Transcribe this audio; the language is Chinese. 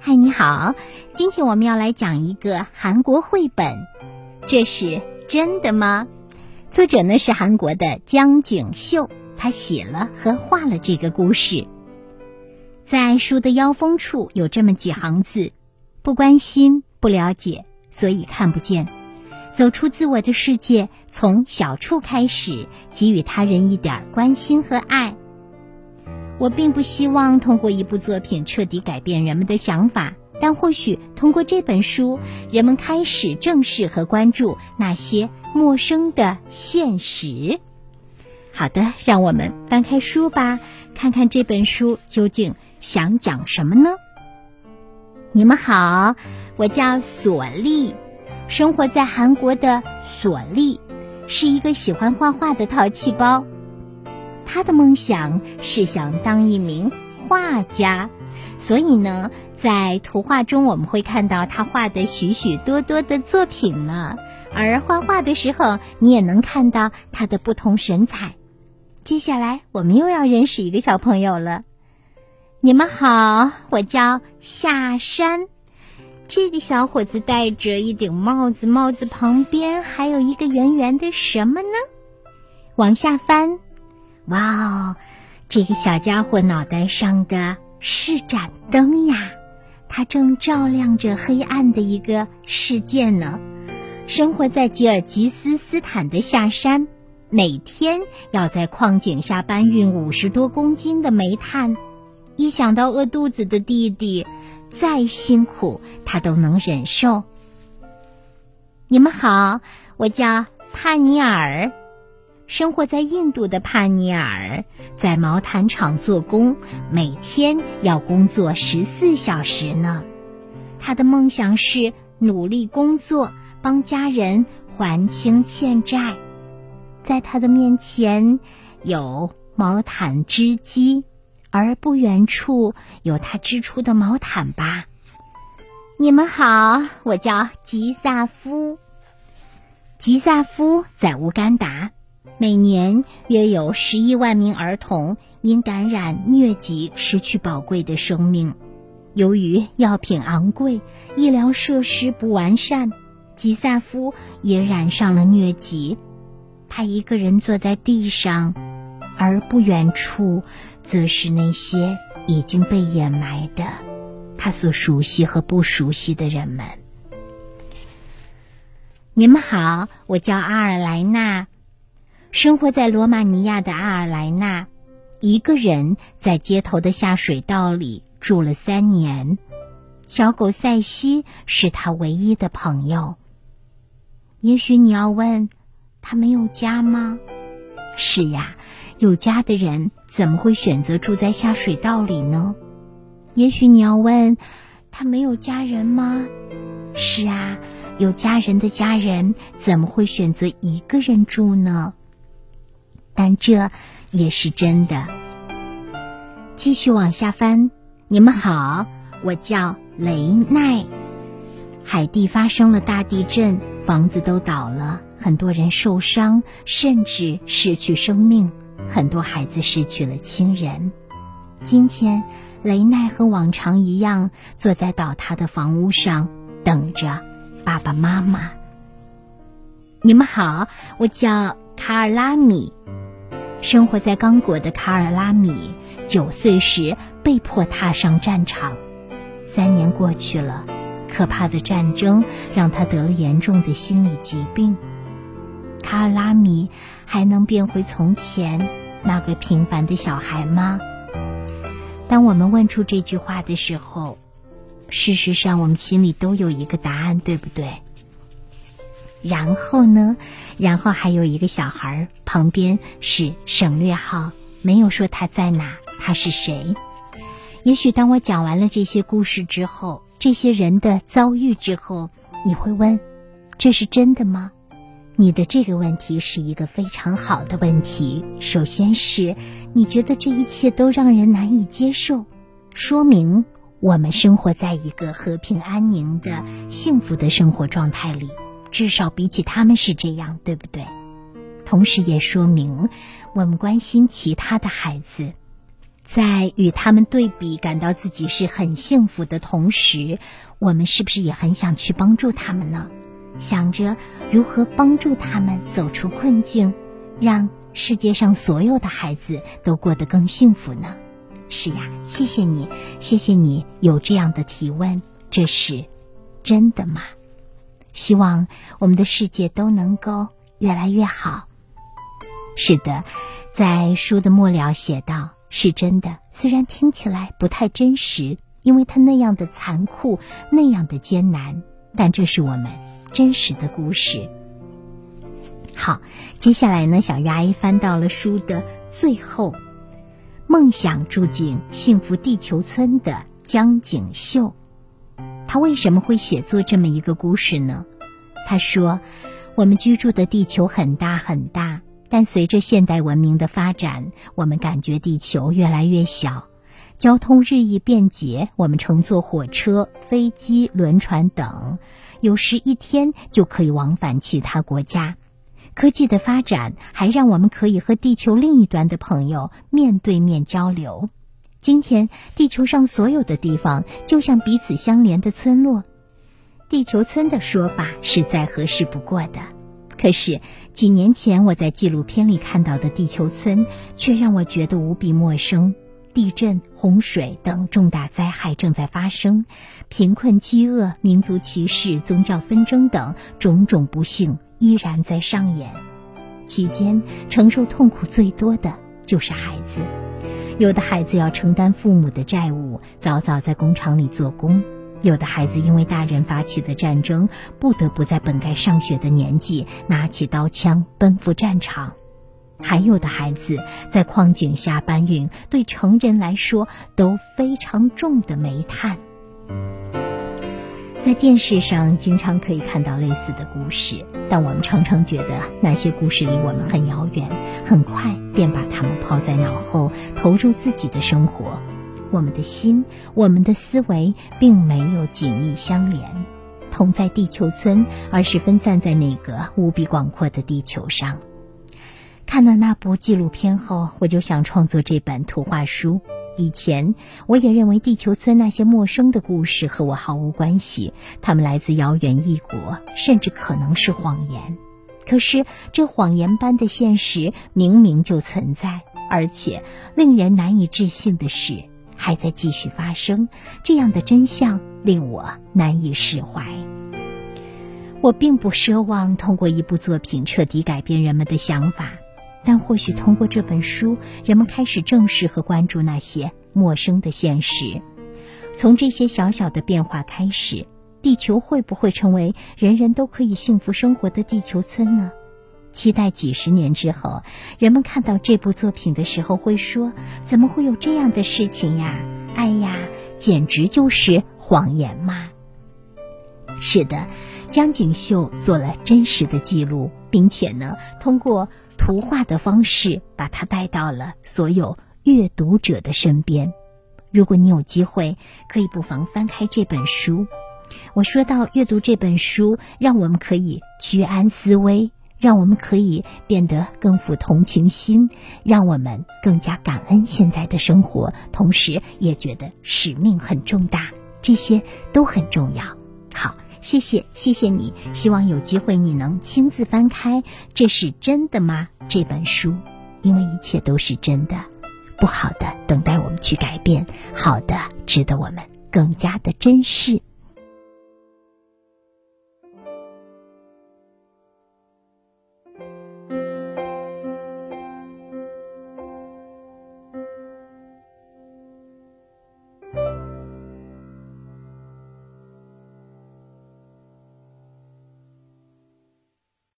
嗨，你好，今天我们要来讲一个韩国绘本，这是真的吗？作者呢是韩国的江景秀，他写了和画了这个故事。在书的腰封处有这么几行字：不关心，不了解，所以看不见。走出自我的世界，从小处开始，给予他人一点关心和爱。我并不希望通过一部作品彻底改变人们的想法，但或许通过这本书，人们开始正视和关注那些陌生的现实。好的，让我们翻开书吧，看看这本书究竟想讲什么呢？你们好，我叫索利，生活在韩国的索利，是一个喜欢画画的淘气包。他的梦想是想当一名画家，所以呢，在图画中我们会看到他画的许许多多的作品呢。而画画的时候，你也能看到他的不同神采。接下来，我们又要认识一个小朋友了。你们好，我叫夏山。这个小伙子戴着一顶帽子，帽子旁边还有一个圆圆的什么呢？往下翻。哇哦，这个小家伙脑袋上的是盏灯呀，它正照亮着黑暗的一个世界呢。生活在吉尔吉斯斯坦的下山，每天要在矿井下搬运五十多公斤的煤炭。一想到饿肚子的弟弟，再辛苦他都能忍受。你们好，我叫帕尼尔。生活在印度的帕尼尔在毛毯厂做工，每天要工作十四小时呢。他的梦想是努力工作，帮家人还清欠债。在他的面前有毛毯织机，而不远处有他织出的毛毯吧。你们好，我叫吉萨夫。吉萨夫在乌干达。每年约有十一万名儿童因感染疟疾失去宝贵的生命。由于药品昂贵、医疗设施不完善，吉萨夫也染上了疟疾。他一个人坐在地上，而不远处，则是那些已经被掩埋的他所熟悉和不熟悉的人们。你们好，我叫阿尔莱娜。生活在罗马尼亚的阿尔莱纳，一个人在街头的下水道里住了三年。小狗塞西是他唯一的朋友。也许你要问，他没有家吗？是呀，有家的人怎么会选择住在下水道里呢？也许你要问，他没有家人吗？是啊，有家人的家人怎么会选择一个人住呢？但这也是真的。继续往下翻，你们好，我叫雷奈。海地发生了大地震，房子都倒了，很多人受伤，甚至失去生命，很多孩子失去了亲人。今天，雷奈和往常一样坐在倒塌的房屋上，等着爸爸妈妈。你们好，我叫卡尔拉米。生活在刚果的卡尔拉米，九岁时被迫踏上战场。三年过去了，可怕的战争让他得了严重的心理疾病。卡尔拉米还能变回从前那个平凡的小孩吗？当我们问出这句话的时候，事实上我们心里都有一个答案，对不对？然后呢？然后还有一个小孩旁边是省略号，没有说他在哪，他是谁？也许当我讲完了这些故事之后，这些人的遭遇之后，你会问：这是真的吗？你的这个问题是一个非常好的问题。首先是你觉得这一切都让人难以接受，说明我们生活在一个和平安宁的幸福的生活状态里。至少比起他们是这样，对不对？同时也说明我们关心其他的孩子，在与他们对比，感到自己是很幸福的同时，我们是不是也很想去帮助他们呢？想着如何帮助他们走出困境，让世界上所有的孩子都过得更幸福呢？是呀，谢谢你，谢谢你有这样的提问，这是真的吗？希望我们的世界都能够越来越好。是的，在书的末了写道：“是真的，虽然听起来不太真实，因为它那样的残酷，那样的艰难，但这是我们真实的故事。”好，接下来呢，小鱼阿姨翻到了书的最后。梦想住进幸福地球村的江景秀，他为什么会写作这么一个故事呢？他说：“我们居住的地球很大很大，但随着现代文明的发展，我们感觉地球越来越小。交通日益便捷，我们乘坐火车、飞机、轮船等，有时一天就可以往返其他国家。”科技的发展还让我们可以和地球另一端的朋友面对面交流。今天，地球上所有的地方就像彼此相连的村落。地球村的说法是再合适不过的。可是，几年前我在纪录片里看到的地球村却让我觉得无比陌生。地震、洪水等重大灾害正在发生，贫困、饥饿、民族歧视、宗教纷争等种种不幸。依然在上演，期间承受痛苦最多的就是孩子。有的孩子要承担父母的债务，早早在工厂里做工；有的孩子因为大人发起的战争，不得不在本该上学的年纪拿起刀枪奔赴战场；还有的孩子在矿井下搬运对成人来说都非常重的煤炭。在电视上经常可以看到类似的故事，但我们常常觉得那些故事离我们很遥远，很快便把它们抛在脑后，投入自己的生活。我们的心，我们的思维，并没有紧密相连，同在地球村，而是分散在那个无比广阔的地球上。看了那部纪录片后，我就想创作这本图画书。以前我也认为地球村那些陌生的故事和我毫无关系，他们来自遥远异国，甚至可能是谎言。可是这谎言般的现实明明就存在，而且令人难以置信的是还在继续发生。这样的真相令我难以释怀。我并不奢望通过一部作品彻底改变人们的想法。但或许通过这本书，人们开始正视和关注那些陌生的现实。从这些小小的变化开始，地球会不会成为人人都可以幸福生活的地球村呢？期待几十年之后，人们看到这部作品的时候会说：“怎么会有这样的事情呀？哎呀，简直就是谎言嘛！”是的，江景秀做了真实的记录，并且呢，通过。图画的方式把它带到了所有阅读者的身边。如果你有机会，可以不妨翻开这本书。我说到阅读这本书，让我们可以居安思危，让我们可以变得更富同情心，让我们更加感恩现在的生活，同时也觉得使命很重大，这些都很重要。好。谢谢，谢谢你。希望有机会你能亲自翻开《这是真的吗》这本书，因为一切都是真的，不好的等待我们去改变，好的值得我们更加的珍视。